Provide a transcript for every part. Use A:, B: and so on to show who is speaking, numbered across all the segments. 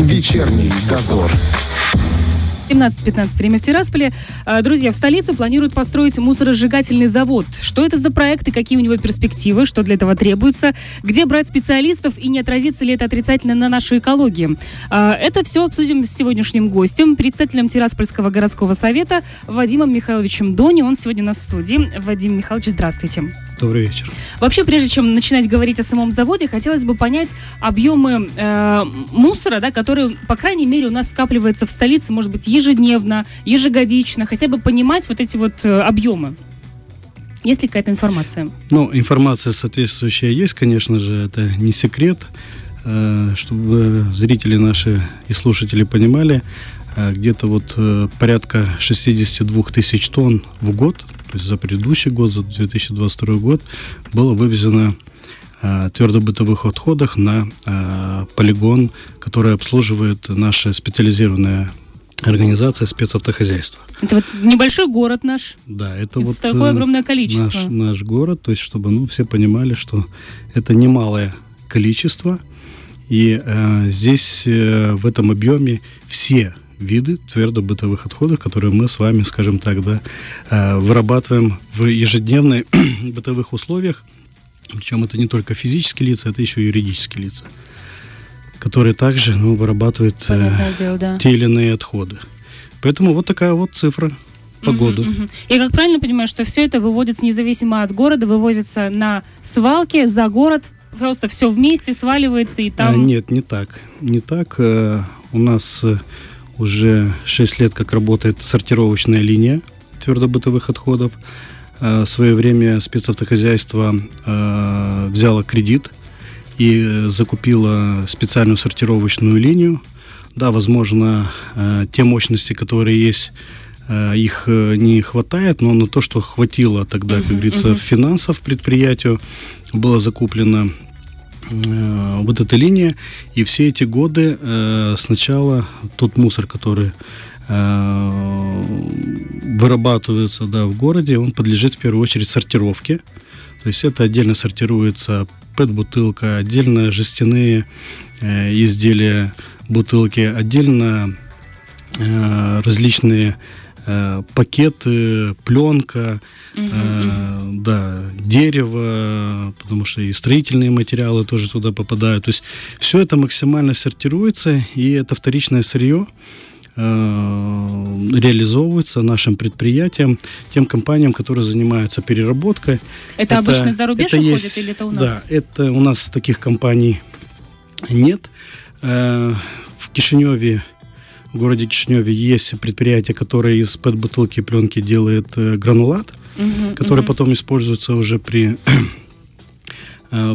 A: Вечерний дозор.
B: 17-15 время в Тирасполе. А, Друзья, в столице планируют построить мусоросжигательный завод. Что это за проект и какие у него перспективы, что для этого требуется, где брать специалистов и не отразится ли это отрицательно на нашей экологии. А, Это все обсудим с сегодняшним гостем, председателем Тираспольского городского совета Вадимом Михайловичем Дони. Он сегодня у нас в студии. Вадим Михайлович, здравствуйте.
C: Добрый вечер.
B: Вообще, прежде чем начинать говорить о самом заводе, хотелось бы понять объемы э, мусора, да, который, по крайней мере, у нас скапливается в столице, может быть, ежедневно, ежегодично, хотя бы понимать вот эти вот э, объемы. Есть ли какая-то информация?
C: Ну, информация соответствующая есть, конечно же, это не секрет. Э, Чтобы зрители наши и слушатели понимали, э, где-то вот порядка 62 тысяч тонн в год, то есть за предыдущий год, за 2022 год, было вывезено твердобытовых отходах на полигон, который обслуживает наша специализированная организация спецавтохозяйства.
B: Это вот небольшой город наш.
C: Да, это вот
B: такое
C: э,
B: огромное количество.
C: Наш, наш город, то есть чтобы ну, все понимали, что это немалое количество, и э, здесь э, в этом объеме все виды твердобытовых отходов, которые мы с вами, скажем так, да, э, вырабатываем в ежедневных бытовых условиях. Причем это не только физические лица, это еще и юридические лица, которые также ну, вырабатывают э,
B: дело, да.
C: те или иные отходы. Поэтому вот такая вот цифра по году.
B: мгм. Я как правильно понимаю, что все это выводится независимо от города, вывозится на свалке за город, просто все вместе сваливается и
C: А,
B: там...
C: нет, не так. Не так. Э, У нас э, уже 6 лет как работает сортировочная линия твердобытовых отходов. Э, В свое время спецавтохозяйство взяло кредит и э, закупило специальную сортировочную линию. Да, возможно, э, те мощности, которые есть, э, их не хватает, но на то, что хватило тогда, как говорится,
B: мгм.
C: финансов предприятию, было закуплено вот эта линия, и все эти годы сначала тот мусор, который вырабатывается да, в городе, он подлежит в первую очередь сортировке. То есть это отдельно сортируется пэт-бутылка, отдельно жестяные э, изделия, бутылки, отдельно э, различные э, пакеты, пленка,
B: мгм.
C: Э, да, дерево, потому что и строительные материалы тоже туда попадают. То есть все это максимально сортируется, и это вторичное сырье э, реализовывается нашим предприятиям, тем компаниям, которые занимаются переработкой.
B: Это, обычно за рубеж
C: это
B: уходит
C: есть-
B: или это у нас?
C: Да, это у нас таких компаний нет. Э, В Кишиневе, в городе Кишиневе есть предприятие, которое из пэт-бутылки пленки делает э, гранулат
B: Мгм,
C: который
B: мгм.
C: потом используется уже при э,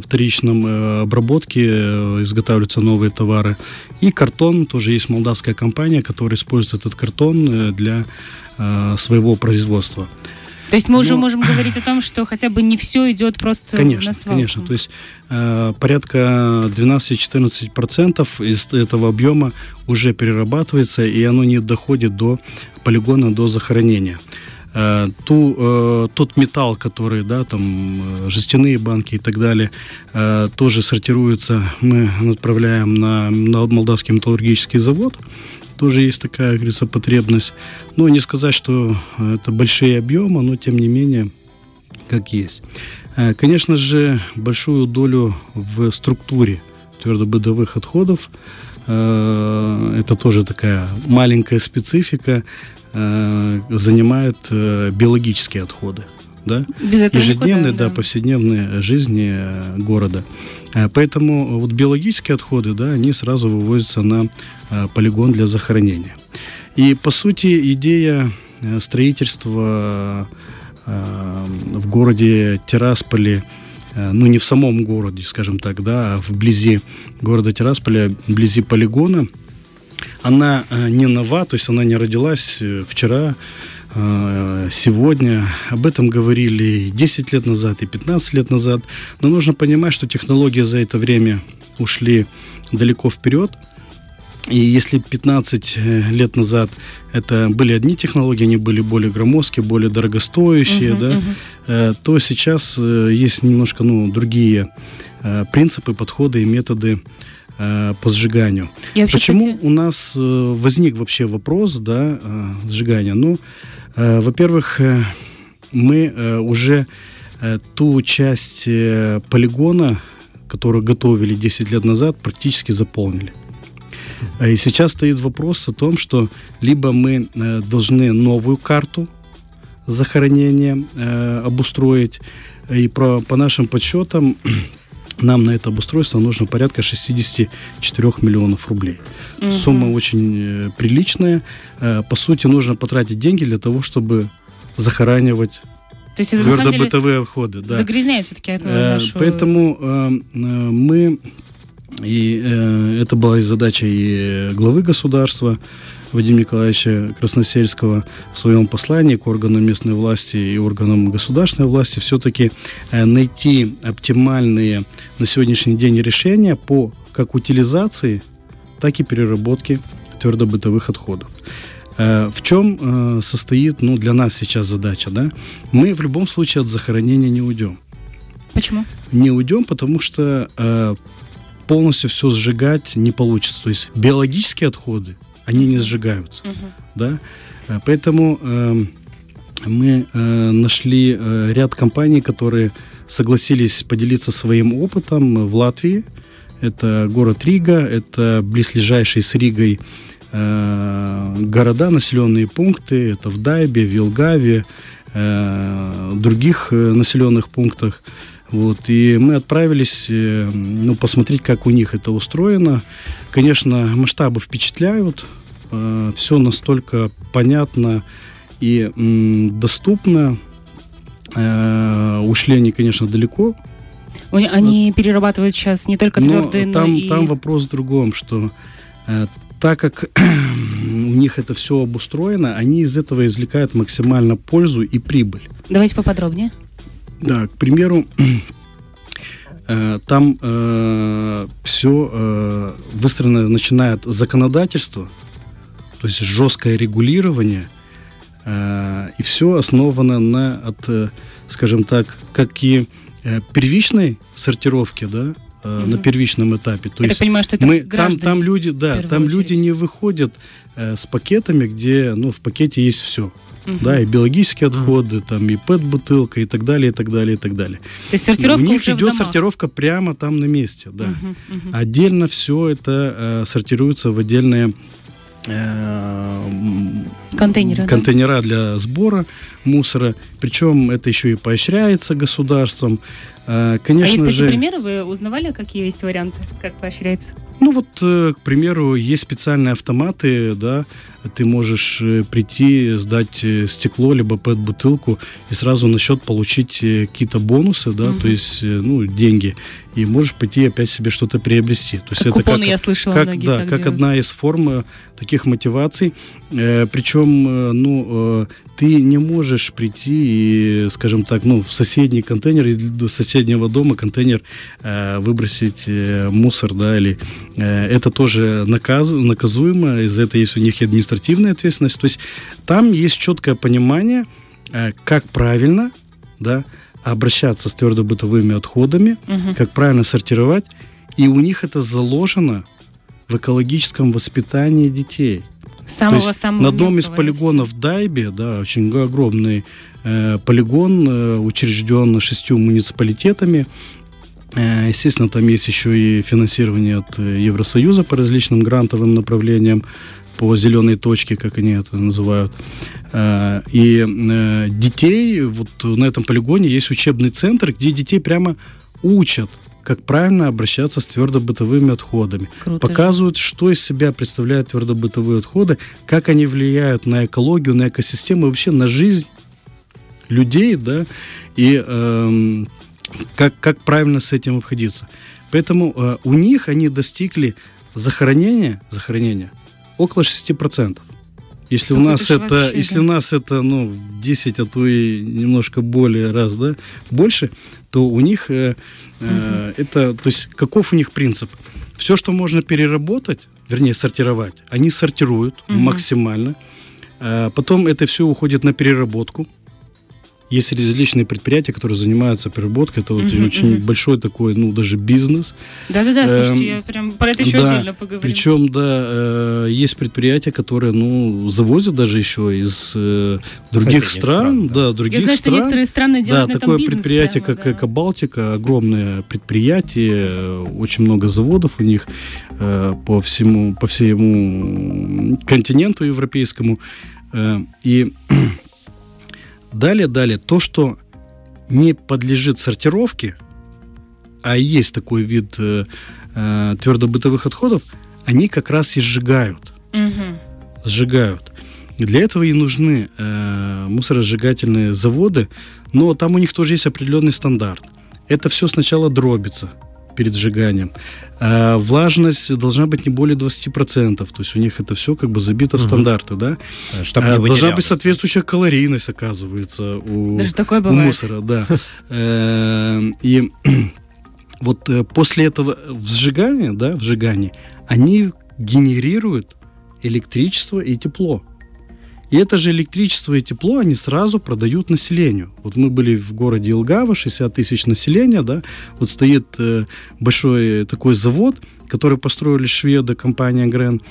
C: вторичном э, обработке, э, изготавливаются новые товары. И картон, тоже есть молдавская компания, которая использует этот картон э, для э, своего производства.
B: То есть мы уже
C: Ну-
B: можем говорить о том, что хотя бы не все идет просто
C: Конечно,
B: на свалку.
C: конечно. То есть э, порядка 12-14% из этого объема уже перерабатывается, и оно не доходит до полигона, до захоронения. Э, ту, э, тот металл, который, да, там, э, жестяные банки и так далее, э, тоже сортируется, мы отправляем на, на Молдавский металлургический завод, тоже есть такая, как говорится, потребность. Но не сказать, что это большие объемы, но тем не менее, как есть. Э, Конечно же, большую долю в структуре твердобытовых отходов, это тоже такая маленькая специфика, э, занимают э, биологические отходы. Да? Ежедневной,
B: никуда,
C: да, повседневной жизни э, города. Э, Поэтому вот биологические отходы, да, они сразу вывозятся на э, полигон для захоронения. И по сути идея строительства в городе Тирасполе, ну не в самом городе, скажем так, да, а вблизи города Тирасполя, вблизи полигона, она э, не нова, то есть она не родилась э, вчера, э, сегодня. Об этом говорили и 10 лет назад, и 15 лет назад. Но нужно понимать, что технологии за это время ушли далеко вперед. И если 15 э, лет назад это были одни технологии, они были более громоздкие, более дорогостоящие,
B: Мгм,
C: да, э, то сейчас есть немножко ну, другие принципы, подходы и методы э, по сжиганию. Вообще, Почему кстати... у нас э, возник вообще вопрос да, э, сжигания? Ну, э, во-первых, э, мы э, уже э, ту часть э, полигона, которую готовили 10 лет назад, практически заполнили. И сейчас стоит вопрос о том, что либо мы э, должны новую карту захоронения э, обустроить, и про, по нашим подсчетам нам на это обустройство нужно порядка 64 миллионов рублей. Угу. Сумма очень э, приличная. Э, по сути, нужно потратить деньги для того, чтобы захоранивать
B: то есть это, твердобытовые отходы. Да. Загрязняет все-таки
C: э, нашу... Поэтому э, мы, и э, это была и задача и главы государства, Вадима Николаевича Красносельского в своем послании к органам местной власти и органам государственной власти все-таки э, найти оптимальные на сегодняшний день решения по как утилизации, так и переработке твердобытовых отходов. Э, в чем э, состоит ну, для нас сейчас задача? Да? Мы в любом случае от захоронения не уйдем.
B: Почему?
C: Не уйдем, потому что полностью все сжигать не получится. То есть биологические отходы они не сжигаются. Угу. Да? Э, поэтому э, мы э, нашли э, ряд компаний, которые согласились поделиться своим опытом в Латвии. Это город Рига, это близлежащие с Ригой э, города, населенные пункты. Это в Дайбе, Вилгаве, э, других э, населенных пунктах. Вот, и мы отправились э, ну, посмотреть, как у них это устроено. Конечно, масштабы впечатляют. Э, все настолько понятно и доступно. Э, ушли они, конечно, далеко.
B: Они вот. перерабатывают сейчас не только твердые, но,
C: там,
B: но и...
C: Там вопрос в другом, что так как у них это все обустроено, они из этого извлекают максимально пользу и прибыль.
B: Давайте поподробнее.
C: Да, к примеру, э, там э, все э, выстроено, начиная от законодательства, то есть жесткое регулирование, э, и все основано на, от, э, скажем так, как и э, первичной сортировки, да, угу. на первичном этапе.
B: То Я есть понимаю, что это мы,
C: там, там люди, да, там очередь. люди не выходят э, с пакетами, где, ну, в пакете есть все угу. да, и биологические отходы, угу. там, и ПЭТ-бутылка, и так далее, и так далее, и так далее.
B: То есть сортировка У
C: них уже идет сортировка прямо там на месте, да. Угу, угу. Отдельно все это э, сортируется в отдельные
B: э, контейнеры,
C: контейнера да? для сбора мусора. Причем это еще и поощряется государством.
B: Э, конечно а есть же... примеры? Вы узнавали, какие есть варианты, как поощряется?
C: Ну вот, э, к примеру, есть специальные автоматы, да, ты можешь э, прийти, сдать э, стекло, либо пэт-бутылку и сразу на счет получить какие-то бонусы, да, угу. то есть, ну, деньги, и можешь пойти опять себе что-то приобрести. То есть
B: как это купоны, как, я слышала,
C: как, многие да, как одна из форм таких мотиваций. Э, причем, ну, э, ты не можешь прийти и, скажем так, ну, в соседний контейнер, или до соседнего дома контейнер э, выбросить э, мусор, да, или э, это тоже наказ, наказуемо, из-за этого есть у них и административная ответственность. То есть там есть четкое понимание, э, как правильно, да, обращаться с твердобытовыми отходами, угу. как правильно сортировать, и у них это заложено в экологическом воспитании детей.
B: Самого, То есть самого
C: на одном из полигонов Дайбе, да, очень огромный э, полигон, э, учрежден шестью муниципалитетами. Э, естественно, там есть еще и финансирование от э, Евросоюза по различным грантовым направлениям по зеленой точке, как они это называют. Э, и детей, вот на этом полигоне есть учебный центр, где детей прямо учат как правильно обращаться с твердобытовыми отходами. Круто Показывают, что из себя представляют твердобытовые отходы, как они влияют на экологию, на экосистему, вообще на жизнь людей, да, и э, как, как правильно с этим обходиться. Поэтому э, у них они достигли захоронения, захоронения около 6%. Если у нас это, вообще, если да. у нас это, ну, 10, а то и немножко более раз, да, больше, то у них э, э, это, то есть, каков у них принцип? Все, что можно переработать, вернее, сортировать, они сортируют угу. максимально. Э, потом это все уходит на переработку. Есть различные предприятия, которые занимаются переработкой. Это вот uh-huh, очень uh-huh. большой такой, ну, даже бизнес.
B: Да-да-да, слушайте, я прям про это еще
C: да,
B: отдельно поговорим.
C: Причем, да, э, есть предприятия, которые, ну, завозят даже еще из э, других стран, стран, да, других
B: я знаю,
C: стран.
B: что некоторые страны делают
C: да,
B: на
C: такое
B: этом
C: предприятие,
B: прямо,
C: как
B: да.
C: Экобалтика, огромное предприятие, очень много заводов у них э, по всему, по всему континенту европейскому. Э, и далее, далее, то, что не подлежит сортировке, а есть такой вид э, э, твердобытовых отходов, они как раз и сжигают.
B: Угу.
C: Сжигают. И для этого и нужны э, мусоросжигательные заводы, но там у них тоже есть определенный стандарт. Это все сначала дробится перед сжиганием. А влажность должна быть не более 20%. То есть у них это все как бы забито угу. в стандарты, да?
A: Чтобы
C: а, должна быть соответствующая калорийность, оказывается, у,
B: Даже такое
C: у
B: бывает.
C: мусора, да. Э, и вот э, после этого сжигания, да, сжигания, они генерируют электричество и тепло. И это же электричество и тепло они сразу продают населению. Вот мы были в городе Илгава, 60 тысяч населения, да, вот стоит э, большой такой завод, который построили шведы, компания Грен,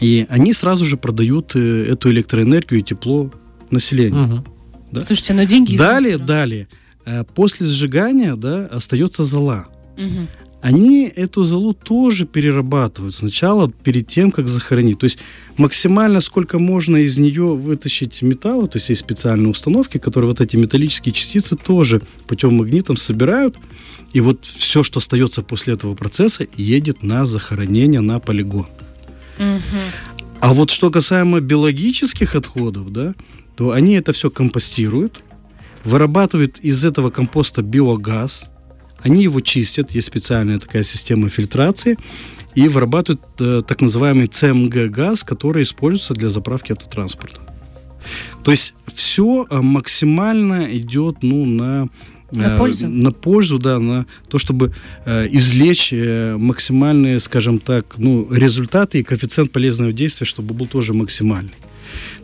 C: и они сразу же продают э, эту электроэнергию и тепло населению.
A: Угу.
B: Да? Слушайте, но деньги... из
C: Далее, далее, э, после сжигания, да, остается зола.
B: Мгм.
C: Они эту золу тоже перерабатывают сначала перед тем, как захоронить. То есть максимально сколько можно из нее вытащить металла, то есть есть специальные установки, которые вот эти металлические частицы тоже путем магнитом собирают, и вот все, что остается после этого процесса, едет на захоронение на полигон. А вот что касаемо биологических отходов, да, то они это все компостируют, вырабатывают из этого компоста биогаз, они его чистят, есть специальная такая система фильтрации, и вырабатывают э, так называемый ЦМГ-газ, который используется для заправки автотранспорта. То есть все максимально идет ну, на
B: На
C: э,
B: пользу?
C: на пользу, да, на то, чтобы э, извлечь э, максимальные, скажем так, ну, результаты и коэффициент полезного действия, чтобы был тоже максимальный.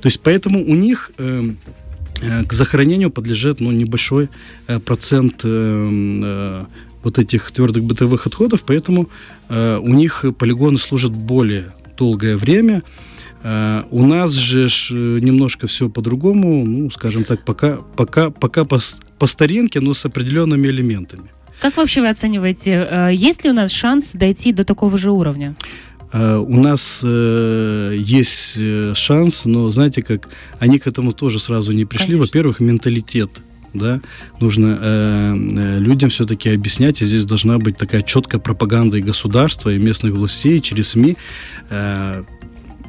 C: То есть поэтому у них э, э, к захоронению подлежит ну, небольшой э, процент э, э, вот этих твердых бытовых отходов, поэтому э, у них полигоны служат более долгое время. Э, у нас же э, немножко все по-другому, ну, скажем так, пока, пока, пока по, по старинке, но с определенными элементами.
B: Как вообще вы оцениваете, э, есть ли у нас шанс дойти до такого же уровня?
C: Э, У нас э, есть э, шанс, но знаете как, они к этому тоже сразу не пришли. Во-первых, менталитет. Да, нужно э, э, людям все-таки объяснять, и здесь должна быть такая четкая пропаганда и государства, и местных властей, и через СМИ. Э,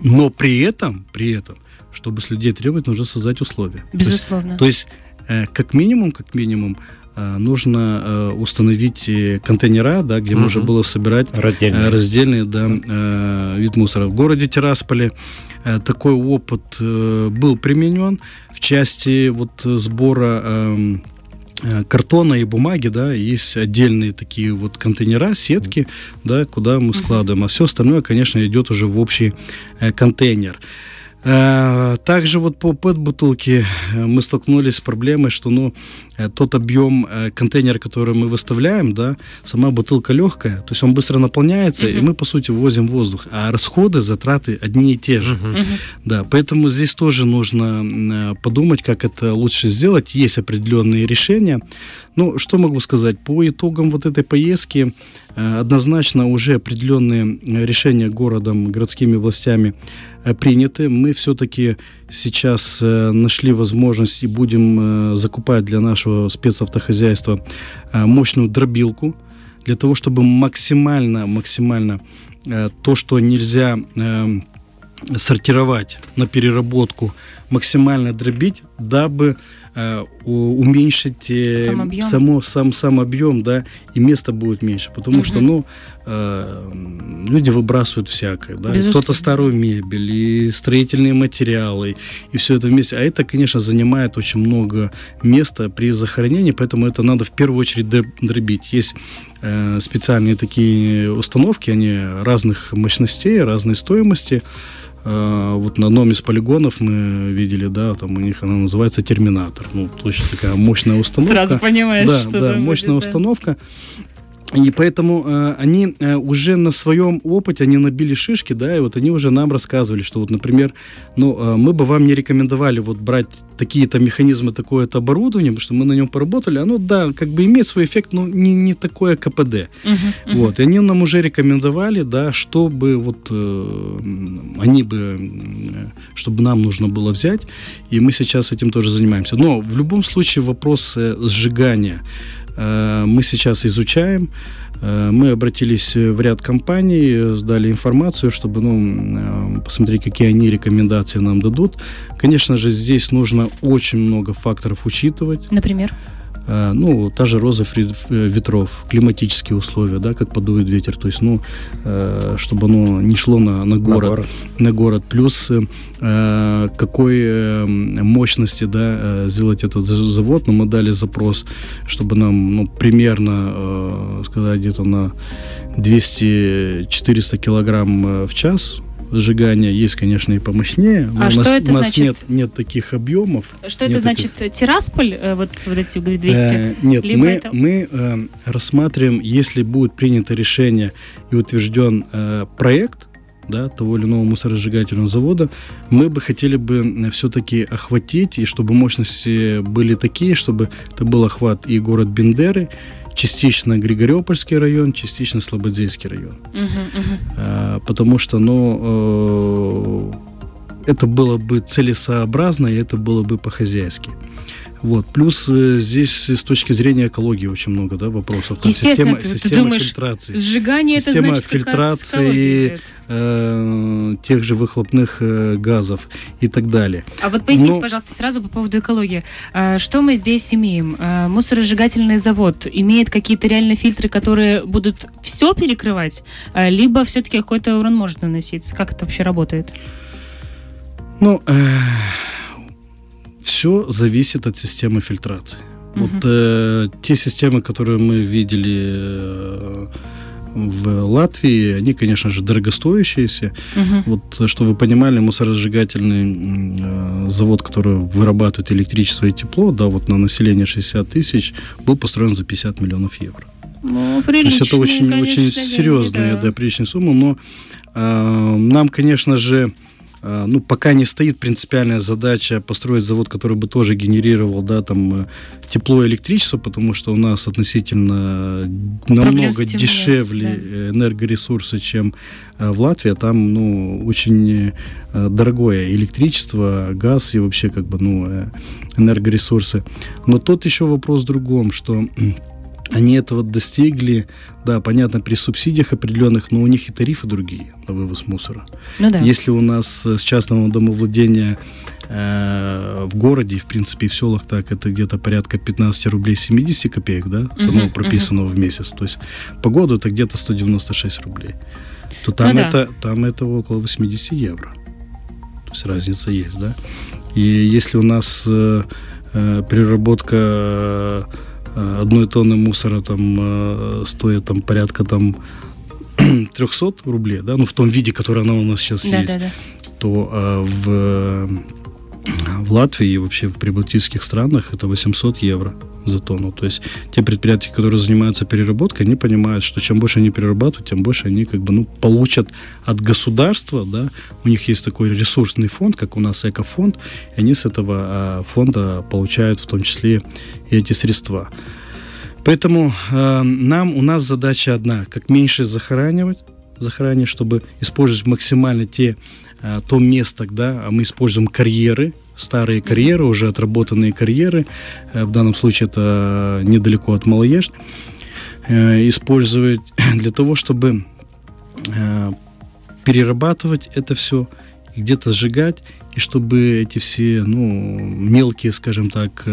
C: но при этом, при этом, чтобы с людей требовать, нужно создать условия. То есть-
B: Безусловно.
C: то есть, э, как минимум, как минимум, э, нужно э, установить э, контейнера, да, где
A: Мгм.
C: можно было собирать
A: Раздельно.
C: Э, раздельный да, э, вид мусора. В городе Тирасполе э, такой опыт э, был применен в части вот э, сбора эм, э, картона и бумаги, да, есть отдельные такие вот контейнера, сетки, да, куда мы складываем, а все остальное, конечно, идет уже в общий э, контейнер. Э, Также вот по ПЭТ-бутылке э, мы столкнулись с проблемой, что ну, э, тот объем контейнера, который мы выставляем, да, сама бутылка легкая, то есть он быстро наполняется, и
B: Мгм.
C: мы, по сути, ввозим воздух. А расходы, затраты одни и те же.
A: Мгм.
C: Да, поэтому здесь тоже нужно подумать, как это лучше сделать. Есть определенные решения. Ну, что могу сказать? По итогам вот этой поездки однозначно уже определенные э, решения городом, городскими властями э, приняты. Мы все-таки сейчас э, нашли возможность и будем э, закупать для нашего спецавтохозяйства э, мощную дробилку для того, чтобы максимально, максимально э, то, что нельзя э, сортировать на переработку, максимально дробить, дабы э, уменьшить э,
B: Сам объем.
C: само, сам, сам объем, да, и места будет меньше. Потому
B: Мгм.
C: что, ну, э, люди выбрасывают всякое, да, кто-то старую мебель, и строительные материалы, и все это вместе. А это, конечно, занимает очень много места при захоронении, поэтому это надо в первую очередь др- дробить. Есть э, специальные такие установки, они разных мощностей, разной стоимости. Э, вот на одном из полигонов мы видели, да, там у них она называется Терминатор. Ну, точно такая мощная установка.
B: Сразу понимаешь,
C: да,
B: что
C: да, мощная будет, установка. Да. И поэтому э, они э, уже на своем опыте, они набили шишки, да, и вот они уже нам рассказывали, что вот, например, ну, э, мы бы вам не рекомендовали вот брать такие-то механизмы, такое-то оборудование, потому что мы на нем поработали, оно, да, как бы имеет свой эффект, но не, не такое КПД. Uh-huh, uh-huh. Вот, и они нам уже рекомендовали, да, чтобы вот э, они бы, э, чтобы нам нужно было взять, и мы сейчас этим тоже занимаемся. Но в любом случае вопрос э, сжигания, мы сейчас изучаем. Э, мы обратились в ряд компаний, сдали информацию, чтобы ну, э, посмотреть, какие они рекомендации нам дадут. Конечно же, здесь нужно очень много факторов учитывать.
B: Например?
C: Э, ну, та же роза э, ветров, климатические условия, да, как подует ветер, то есть, ну, э, чтобы оно не шло на, на, город, на город, на город, плюс какой мощности, да, сделать этот завод, но ну, мы дали запрос, чтобы нам, ну, примерно, сказать, где-то на 200-400 килограмм в час сжигания есть, конечно, и помощнее.
B: Но а у что нас, это
C: у нас
B: значит?
C: нет, нет таких объемов.
B: Что это значит? Таких... Тирасполь, э, вот, вот эти 200? Э,
C: нет, Либо мы, это... мы э, рассматриваем, если будет принято решение и утвержден э, проект, да, того или иного мусоросжигательного завода, мы бы хотели бы все-таки охватить, и чтобы мощности были такие, чтобы это был охват и город Бендеры, частично Григориопольский район, частично Слободзейский район. Uh-huh. А, потому что, ну, э, это было бы целесообразно, и это было бы по-хозяйски. Вот. Плюс э, здесь с точки зрения экологии очень много да, вопросов.
B: Там система, ты, система ты думаешь, фильтрации. Сжигание
C: система
B: это значит
C: фильтрации э, тех же выхлопных э, газов и так далее.
B: А вот поясните, Но... пожалуйста, сразу по поводу экологии. Э, что мы здесь имеем? Э, мусоросжигательный завод имеет какие-то реальные фильтры, которые будут все перекрывать, э, либо все-таки какой-то урон может наноситься? Как это вообще работает?
C: Ну, э, все зависит от системы фильтрации. Угу. Вот э, те системы, которые мы видели э, в Латвии, они, конечно же, дорогостоящиеся. Угу. Вот, что вы понимали, мусоросжигательный э, завод, который вырабатывает электричество и тепло, да, вот на население 60 тысяч, был построен за 50 миллионов евро.
B: Ну, То есть
C: это очень,
B: конечно,
C: очень серьезная, да. да, приличная сумма, но э, нам, конечно же, ну, пока не стоит принципиальная задача построить завод, который бы тоже генерировал, да, там, э, тепло и электричество, потому что у нас относительно намного дешевле да. энергоресурсы, чем э, в Латвии. А там, ну, очень э, дорогое электричество, газ и вообще, как бы, ну, энергоресурсы. Но тут еще вопрос в другом, что они этого достигли, да, понятно, при субсидиях определенных, но у них и тарифы другие на вывоз мусора. Ну, да. Если у нас с частного домовладения э, в городе, в принципе, в селах так, это где-то порядка 15 рублей 70 копеек, да, с одного uh-huh, прописанного uh-huh. в месяц. То есть по году это где-то 196 рублей. То там, ну, это, да. там это около 80 евро. То есть разница есть, да. И если у нас э, э, переработка Э, одной тонны мусора там э, стоит там порядка там 300 рублей, да, ну в том виде, который она у нас сейчас да, есть, да, да. то э, в, в Латвии и вообще в прибалтийских странах это 800 евро за тонну. То есть те предприятия, которые занимаются переработкой, они понимают, что чем больше они перерабатывают, тем больше они как бы ну, получат от государства, да, у них есть такой ресурсный фонд, как у нас экофонд, и они с этого а, фонда получают в том числе и эти средства. Поэтому э, нам, у нас задача одна, как меньше захоранивать, захоранивать, чтобы использовать максимально те, э, то место, да, а мы используем карьеры, старые карьеры, уже отработанные карьеры, э, в данном случае это недалеко от Малоежд, э, использовать для того, чтобы э, перерабатывать это все, где-то сжигать, и чтобы эти все ну, мелкие, скажем так,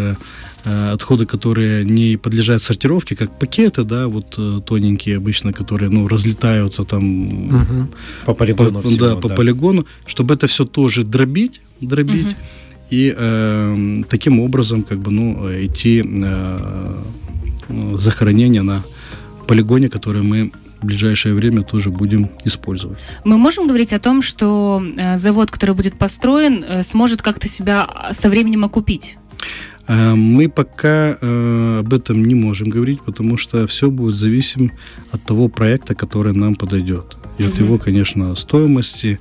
C: отходы, которые не подлежат сортировке, как пакеты, да, вот тоненькие обычно, которые, ну, разлетаются там
A: угу. по полигону,
C: по, всего, да, по да. полигону, чтобы это все тоже дробить, дробить, угу и э, таким образом как бы ну идти э, захоронение на полигоне, который мы в ближайшее время тоже будем использовать.
B: Мы можем говорить о том, что э, завод, который будет построен, э, сможет как-то себя со временем окупить?
C: Э, мы пока э, об этом не можем говорить, потому что все будет зависим от того проекта, который нам подойдет. И от его, конечно, стоимости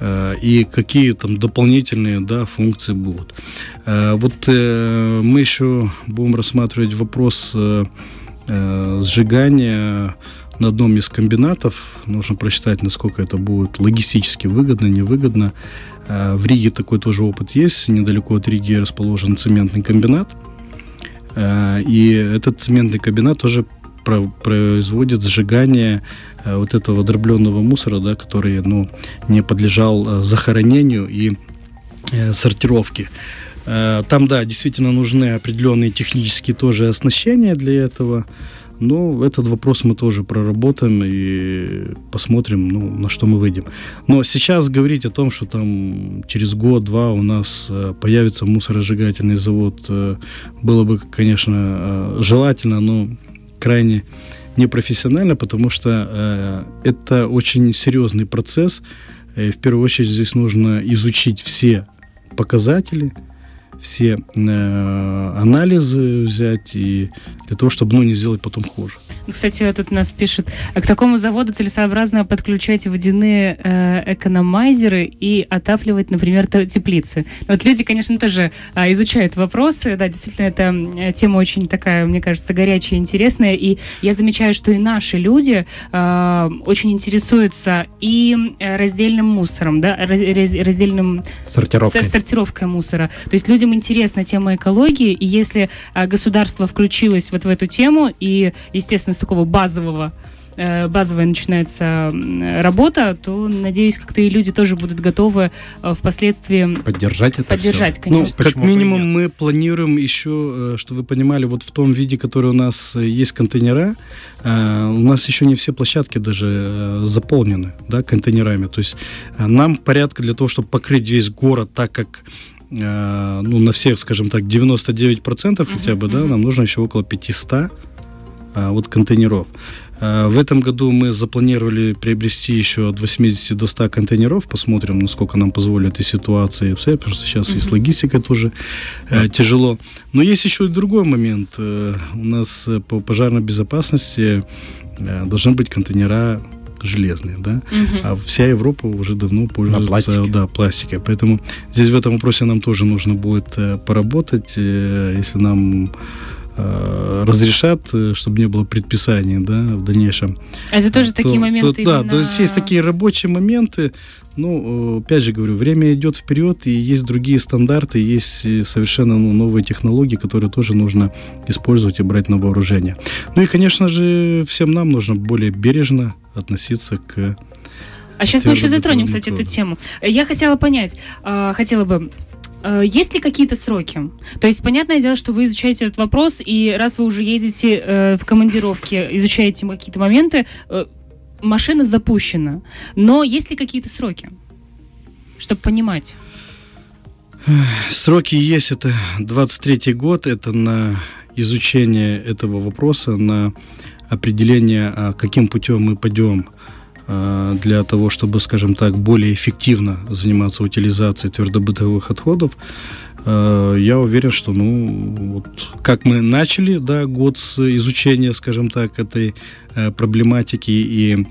C: э, и какие там дополнительные да, функции будут. Вот мы еще будем рассматривать вопрос сжигания на одном из комбинатов. Нужно просчитать, насколько это будет логистически выгодно, невыгодно. Э, в Риге такой тоже опыт есть. Недалеко от Риги расположен цементный комбинат. Э, и этот цементный комбинат тоже производит сжигание э, вот этого дробленного мусора, да, который ну, не подлежал захоронению и сортировке. Там, да, действительно нужны определенные технические тоже оснащения для этого. Но этот вопрос мы тоже проработаем и посмотрим, ну, на что мы выйдем. Но сейчас говорить о том, что там через год-два у нас э, появится мусоросжигательный завод, э, было бы, конечно, э, желательно, но крайне непрофессионально, потому что это очень серьезный процесс. И в первую очередь здесь нужно изучить все показатели, все э, анализы взять и для того, чтобы ну, не сделать потом хуже.
B: Ну, кстати, тут нас пишут, к такому заводу целесообразно подключать водяные э, экономайзеры и отапливать, например, теплицы. Вот люди, конечно, тоже э, изучают вопросы. Да, действительно, эта э, тема очень такая, мне кажется, горячая, интересная. И я замечаю, что и наши люди э, очень интересуются и э, раздельным мусором, да, раздельным...
A: Сортировкой.
B: Сортировкой мусора. То есть людям интересна тема экологии, и если э, государство включилось вот в эту тему, и, естественно, с такого базового э, базовая начинается работа, то, надеюсь, как-то и люди тоже будут готовы э, впоследствии
A: поддержать это
B: поддержать,
A: все.
B: конечно.
C: Ну, как минимум мы планируем еще, чтобы вы понимали, вот в том виде, который у нас есть контейнера, у нас еще не все площадки даже заполнены, да, контейнерами. То есть нам порядка для того, чтобы покрыть весь город так, как Э, ну, на всех, скажем так, 99% uh-huh, хотя бы, uh-huh. да, нам нужно еще около 500 а, вот контейнеров. А, в этом году мы запланировали приобрести еще от 80 до 100 контейнеров. Посмотрим, насколько нам позволят и ситуации, потому что сейчас uh-huh. и с логистикой тоже uh-huh. тяжело. Но есть еще и другой момент. У нас по пожарной безопасности должны быть контейнера железные, да, угу. а вся Европа уже давно пользуется да, пластикой. Поэтому здесь в этом вопросе нам тоже нужно будет э, поработать, э, если нам э, разрешат, чтобы не было предписаний, да, в дальнейшем.
B: Это тоже то, такие моменты.
C: То, именно... Да, то есть есть такие рабочие моменты. Ну, опять же говорю, время идет вперед, и есть другие стандарты, есть совершенно ну, новые технологии, которые тоже нужно использовать и брать на вооружение. Ну и, конечно же, всем нам нужно более бережно относиться к
B: а сейчас мы еще затронем, кстати, эту тему. Я хотела понять, а, хотела бы, а, есть ли какие-то сроки? То есть, понятное дело, что вы изучаете этот вопрос, и раз вы уже ездите э, в командировке, изучаете какие-то моменты, э, машина запущена. Но есть ли какие-то сроки, чтобы понимать?
C: Сроки есть. Это 23 год. Это на изучение этого вопроса, на определение, а, каким путем мы пойдем а, для того, чтобы, скажем так, более эффективно заниматься утилизацией твердобытовых отходов, а, я уверен, что, ну, вот как мы начали, да, год с изучения, скажем так, этой проблематики и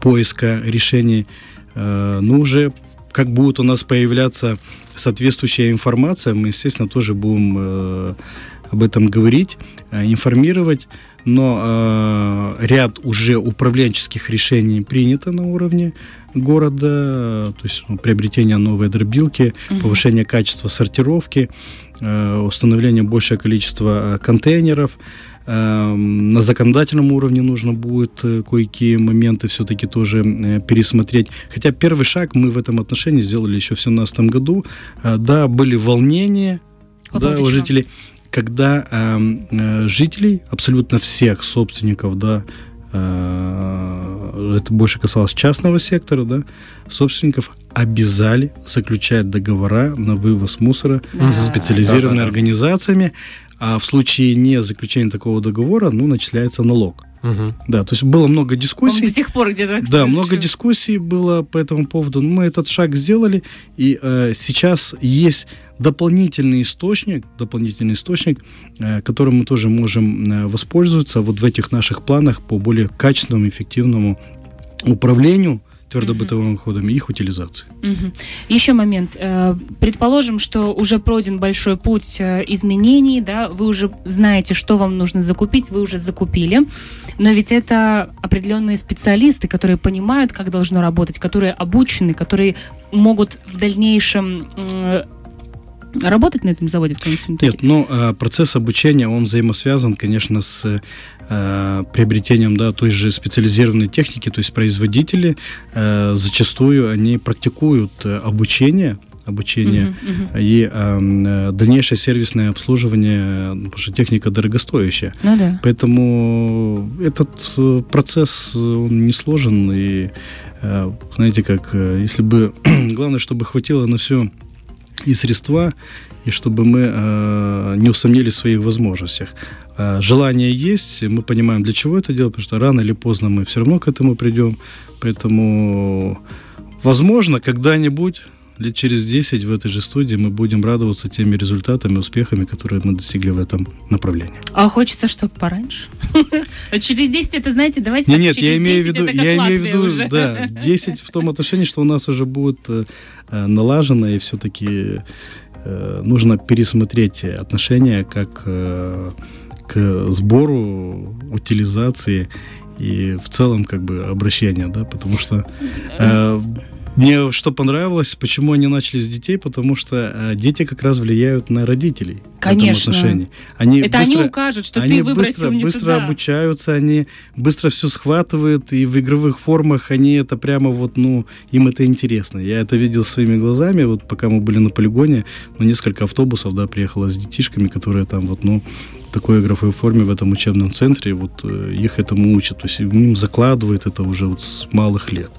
C: поиска решений, ну, уже как будет у нас появляться соответствующая информация, мы, естественно, тоже будем э, об этом говорить, информировать, но э, ряд уже управленческих решений принято на уровне города, то есть ну, приобретение новой дробилки, угу. повышение качества сортировки, э, установление большего количества э, контейнеров. Э, на законодательном уровне нужно будет э, кое-какие моменты все-таки тоже э, пересмотреть. Хотя первый шаг мы в этом отношении сделали еще в 2017 году. Э, да, были волнения да, у жителей когда э, э, жителей, абсолютно всех собственников, да, э, это больше касалось частного сектора, да, собственников обязали заключать договора на вывоз мусора да. со специализированными да, да, да. организациями, а в случае не заключения такого договора, ну, начисляется налог. Угу. Да, то есть было много дискуссий.
B: Он до сих пор где-то.
C: Да, много дискуссий было по этому поводу. Но мы этот шаг сделали, и э, сейчас есть дополнительный источник, дополнительный источник, э, которым мы тоже можем э, воспользоваться вот в этих наших планах по более качественному, эффективному управлению твердобытовыми отходами и их утилизации.
B: Угу. Еще момент. Э, предположим, что уже пройден большой путь э, изменений, да, вы уже знаете, что вам нужно закупить, вы уже закупили, но ведь это определенные специалисты, которые понимают, как должно работать, которые обучены, которые могут в дальнейшем работать на этом заводе в
C: итоге? Нет, ну, а, процесс обучения, он взаимосвязан, конечно, с э, приобретением да, той же специализированной техники, то есть производители э, зачастую они практикуют э, обучение, обучение uh-huh, uh-huh. и э, дальнейшее сервисное обслуживание, потому что техника дорогостоящая. Ну, да. Поэтому этот процесс он не сложен и э, знаете как, если бы главное, чтобы хватило на все и средства, и чтобы мы э, не усомнились в своих возможностях. Э, желание есть, мы понимаем, для чего это делать, потому что рано или поздно мы все равно к этому придем. Поэтому, возможно, когда-нибудь лет через 10 в этой же студии мы будем радоваться теми результатами, успехами, которые мы достигли в этом направлении.
B: А хочется, чтобы пораньше. Через 10 это, знаете, давайте
C: Нет, нет, я имею в виду, я имею в виду, да, 10 в том отношении, что у нас уже будет э, э, налажено, и все-таки э, нужно пересмотреть отношения как к сбору, утилизации и в целом как бы обращения, да, потому что э, мне что понравилось, почему они начали с детей, потому что э, дети как раз влияют на родителей
B: Конечно.
C: в этом отношении. Они
B: Это быстро, они укажут, что они ты выбросил
C: быстро,
B: не
C: быстро
B: туда.
C: обучаются, они быстро все схватывают, и в игровых формах они это прямо вот, ну, им это интересно. Я это видел своими глазами, вот пока мы были на полигоне, ну, несколько автобусов, да, приехало с детишками, которые там вот, ну, такой игровой форме в этом учебном центре, вот э, их этому учат, то есть им закладывают это уже вот с малых лет.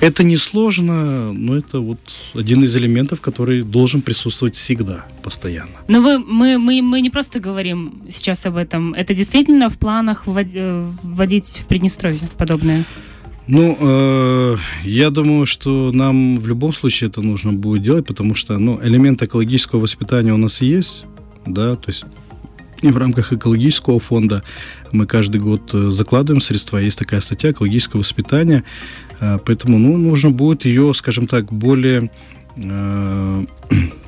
C: Это не сложно, но это вот один из элементов, который должен присутствовать всегда, постоянно.
B: Но вы, мы, мы, мы не просто говорим сейчас об этом, это действительно в планах э, вводить в Приднестровье подобное?
C: Ну, э, я думаю, что нам в любом случае это нужно будет делать, потому что ну, элемент экологического воспитания у нас есть, да, то есть в рамках экологического фонда мы каждый год э, закладываем средства. Есть такая статья экологического воспитания. Э, поэтому ну, нужно будет ее, скажем так, более
B: э,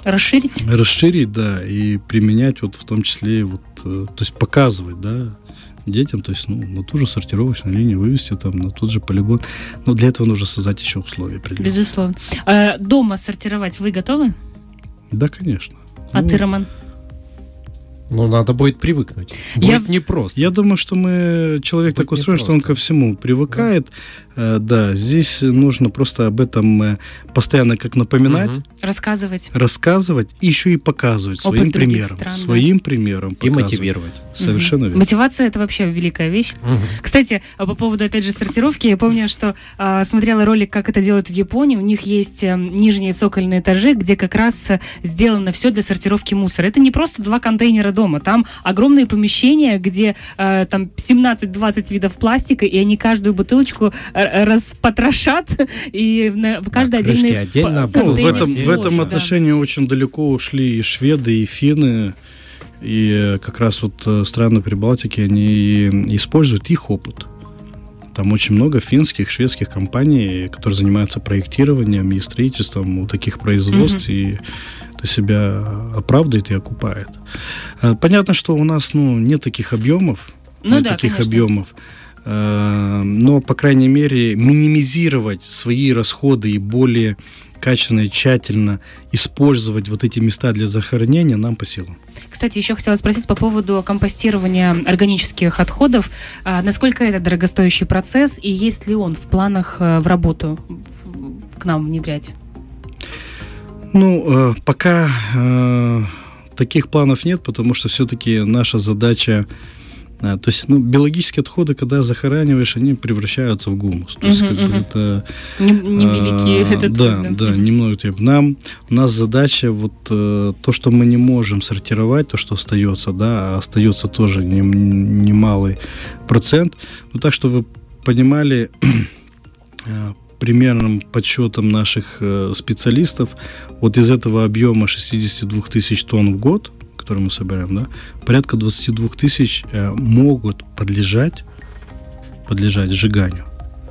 B: расширить?
C: расширить да и применять вот в том числе вот то есть показывать да детям то есть ну на ту же сортировочную линию вывести там на тот же полигон. Но для этого нужно создать еще условия
B: безусловно. А дома сортировать вы готовы?
C: Да конечно.
B: А ну, ты Роман
A: ну, надо будет привыкнуть. Будет
C: я,
A: непросто.
C: Я думаю, что мы человек будет так устроен, что он ко всему привыкает. Да. Э, да, здесь нужно просто об этом э, постоянно как напоминать. Угу.
B: Рассказывать.
C: Рассказывать и еще и показывать Опыт своим примером. Стран, своим да. примером.
A: И мотивировать.
C: Совершенно угу.
B: верно. Мотивация это вообще великая вещь. Угу. Кстати, а по поводу, опять же, сортировки, я помню, что э, смотрела ролик, как это делают в Японии. У них есть э, нижние цокольные этажи, где как раз сделано все для сортировки мусора. Это не просто два контейнера дома. Там огромные помещения, где э, там 17-20 видов пластика, и они каждую бутылочку распотрошат, и каждый
A: а, отдельный отдельно
C: ну, в этом, в этом отношении да. очень далеко ушли и шведы, и финны. И как раз вот э, страны Прибалтики, они используют их опыт. Там очень много финских, шведских компаний, которые занимаются проектированием и строительством у таких производств, mm-hmm. и это себя оправдывает и окупает. Э, понятно, что у нас ну, нет таких объемов, ну, нет да, таких конечно. объемов. Но, по крайней мере, минимизировать свои расходы и более качественно и тщательно использовать вот эти места для захоронения нам по силам.
B: Кстати, еще хотела спросить по поводу компостирования органических отходов. А, насколько это дорогостоящий процесс и есть ли он в планах э, в работу к нам внедрять?
C: Ну, э, пока э, таких планов нет, потому что все-таки наша задача то есть, ну, биологические отходы, когда захораниваешь, они превращаются в гумус. То есть, как бы это... А,
B: этот
C: Да, да, немного. типа, Нам, у нас задача вот э, то, что мы не можем сортировать, то, что остается, да, а остается тоже нем- немалый процент. Ну, так что вы понимали, э, примерным подсчетом наших э, специалистов, вот из этого объема 62 тысяч тонн в год, который мы собираем, да, порядка 22 тысяч э, могут подлежать, подлежать сжиганию.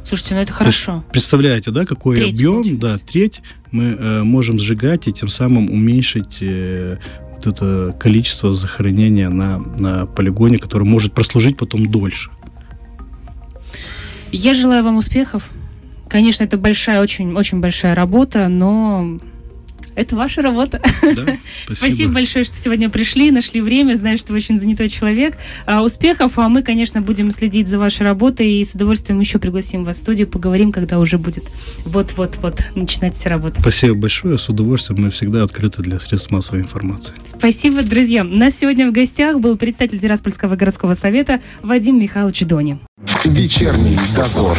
B: Слушайте, ну это хорошо.
C: Представляете, да, какой
B: Треть,
C: объем,
B: получается.
C: да, треть мы э, можем сжигать и тем самым уменьшить э, вот это количество захоронения на, на полигоне, которое может прослужить потом дольше.
B: Я желаю вам успехов. Конечно, это большая, очень, очень большая работа, но это ваша работа.
C: Да?
B: Спасибо. большое, что сегодня пришли, нашли время. Знаю, что вы очень занятой человек. А, успехов, а мы, конечно, будем следить за вашей работой и с удовольствием еще пригласим вас в студию, поговорим, когда уже будет вот-вот-вот начинать все работать.
C: Спасибо большое, с удовольствием. Мы всегда открыты для средств массовой информации.
B: Спасибо, друзья. У нас сегодня в гостях был председатель Тираспольского городского совета Вадим Михайлович Дони.
D: Вечерний дозор.